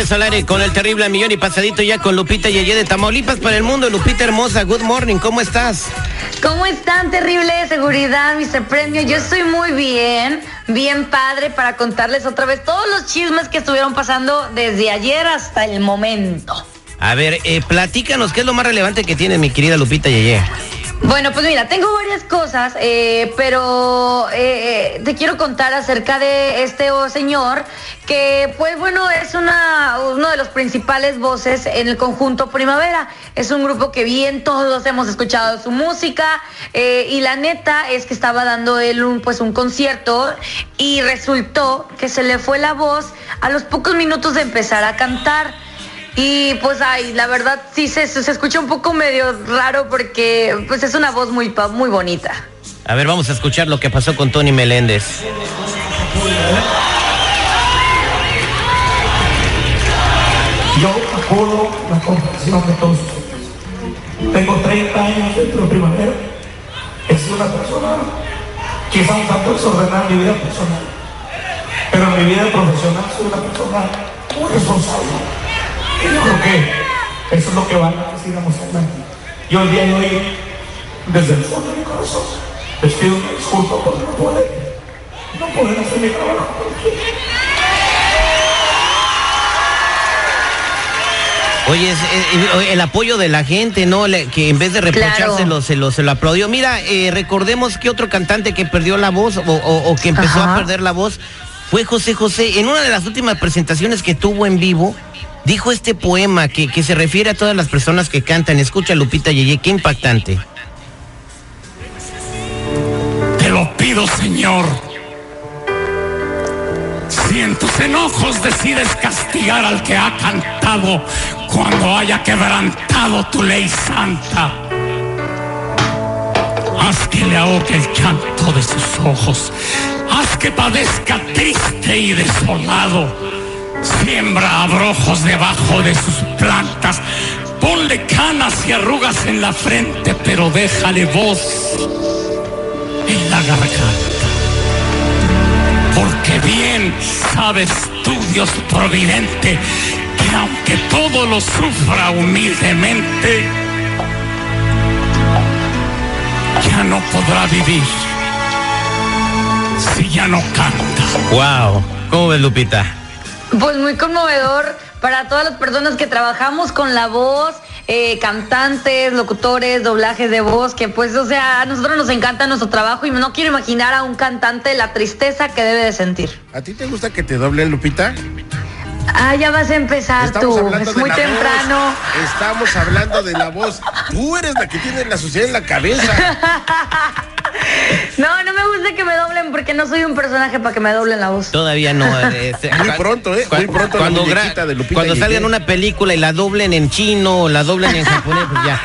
regreso al aire con el terrible millón y pasadito ya con Lupita Yeye de Tamaulipas para el mundo. Lupita hermosa, good morning, ¿cómo estás? ¿Cómo están? Terrible de seguridad, Mr. Premio. Yo estoy muy bien, bien padre para contarles otra vez todos los chismes que estuvieron pasando desde ayer hasta el momento. A ver, eh, platícanos, ¿qué es lo más relevante que tiene mi querida Lupita Yeye? Bueno, pues mira, tengo varias cosas, eh, pero eh, eh, te quiero contar acerca de este señor que, pues bueno, es una, uno de los principales voces en el conjunto Primavera. Es un grupo que bien todos hemos escuchado su música y la neta es que estaba dando él un, pues un concierto y resultó que se le fue la voz a los pocos minutos de empezar a cantar. Y pues ay, la verdad sí se, se escucha un poco medio raro porque pues es una voz muy, pa- muy bonita. A ver, vamos a escuchar lo que pasó con Tony Meléndez. Yo acudo la comprensión de todos. Tengo 30 años dentro de primavera. He sido una persona quizá un tanto desordenada en mi vida personal. Pero en mi vida profesional soy una persona muy responsable. Y yo creo que eso es lo que van a decir a mostrarme. Yo el día de hoy, desde el fondo de mi corazón, les pido una disculpa por no poder, no poder hacer mi trabajo. Oye, es, es- es el apoyo de la gente, ¿no? Le- que en vez de reprochárselo, se, lo, se lo aplaudió. Mira, eh, recordemos que otro cantante que perdió la voz o, o- o que empezó Ajá. a perder la voz fue José José. En una de las últimas presentaciones que tuvo en vivo, dijo este poema que, que se refiere a todas las personas que cantan. Escucha, Lupita Yeye, qué impactante. Te lo pido, Señor. Si en tus enojos decides castigar al que ha cantado cuando haya quebrantado tu ley santa, haz que le ahogue el llanto de sus ojos, haz que padezca triste y desolado. Siembra abrojos debajo de sus plantas, ponle canas y arrugas en la frente, pero déjale voz en la garganta. Porque bien sabes tú, Dios providente, que aunque todo lo sufra humildemente, ya no podrá vivir si ya no canta. Wow. ¿Cómo ves, Lupita? Pues muy conmovedor para todas las personas que trabajamos con la voz, eh, cantantes, locutores, doblajes de voz, que pues, o sea, a nosotros nos encanta nuestro trabajo y no quiero imaginar a un cantante la tristeza que debe de sentir. ¿A ti te gusta que te doblen, Lupita? Ah, ya vas a empezar tú, es muy temprano. voz. Estamos hablando de la voz. Tú eres la que tiene la suciedad en la cabeza. No, no me gusta que me doblen porque no soy un personaje para que me doblen la voz. Todavía no. eh, se- Muy pronto, ¿eh? Muy pronto la cuando, muñequita de Lupita cuando Yeye. salga en una película y la doblen en chino o la doblen en japonés, pues ya.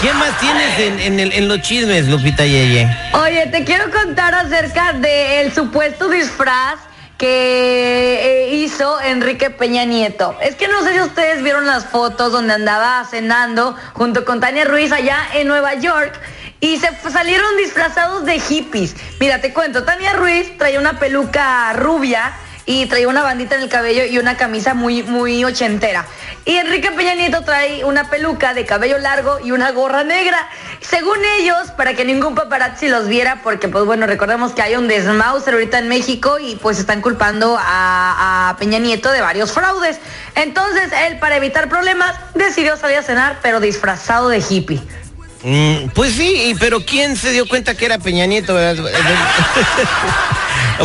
¿Qué más tienes en, en el- en los chismes, Lupita Yeye? Oye, te quiero contar acerca del supuesto disfraz que eh, hizo Enrique Peña Nieto. Es que no sé si ustedes vieron las fotos donde andaba cenando junto con Tania Ruiz allá en Nueva York y se salieron disfrazados de hippies. Mira, te cuento, Tania Ruiz traía una peluca rubia y traía una bandita en el cabello y una camisa muy, muy ochentera. Y Enrique Peña Nieto trae una peluca de cabello largo y una gorra negra. Según ellos, para que ningún paparazzi los viera, porque pues bueno, recordemos que hay un desmauser ahorita en México y pues están culpando a, a Peña Nieto de varios fraudes. Entonces él, para evitar problemas, decidió salir a cenar, pero disfrazado de hippie. Mm, pues sí, pero ¿quién se dio cuenta que era Peña Nieto?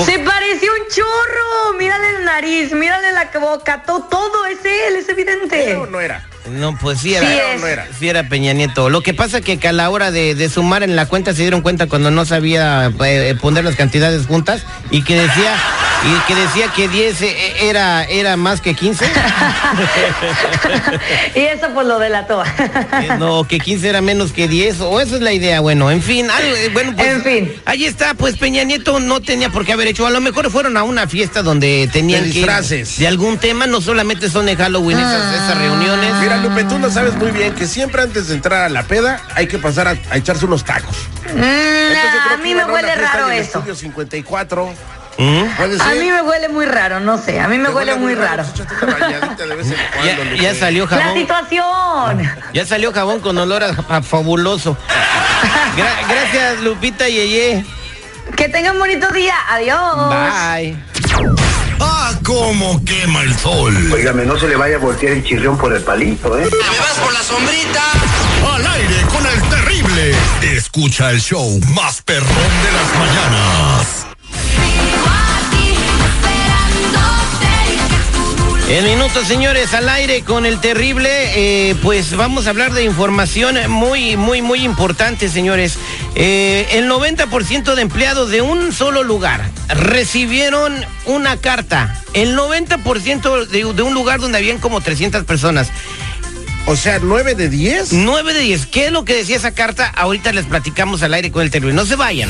Se pareció un chorro. Mírale el nariz, mírale la boca, to- todo es él, es evidente. Pero no era. No, pues sí era, Sí no era. sí era Peña Nieto. Lo que pasa que a la hora de, de sumar en la cuenta se dieron cuenta cuando no sabía eh, poner las cantidades juntas y que decía Y que decía que 10 eh, era, era más que 15. y eso pues lo delató. Eh, no, que 15 era menos que 10, o esa es la idea, bueno, en fin, eh, bueno, pues, en fin. ahí está, pues Peña Nieto no tenía por qué haber hecho, a lo mejor fueron a una fiesta donde tenían de disfraces. de algún tema, no solamente son de Halloween esas, esas, reuniones. Mira, Lupe, tú lo sabes muy bien que siempre antes de entrar a la peda hay que pasar a, echarse unos tacos. Mm, a mí me huele raro eso. 54 a mí me huele muy raro, no sé, a mí me huele, muy raro. ya, salió jabón. La situación. Ya salió jabón con olor a, fabuloso. gracias, Lupita Yeye. Que tengan bonito día. Adiós. Bye. Ah, cómo quema el sol. Óigame, no se le vaya a voltear el chirrión por el palito, ¿eh? Me vas por la sombrita. Al aire con el terrible. Escucha el show más perrón de las mañanas. En minutos, señores, al aire con el terrible, eh, pues vamos a hablar de información muy, muy, muy importante, señores. Eh, el 90% de empleados de un solo lugar recibieron una carta. El 90% de, de un lugar donde habían como 300 personas. O sea, 9 de 10. 9 de 10. ¿Qué es lo que decía esa carta? Ahorita les platicamos al aire con el terrible. No se vayan.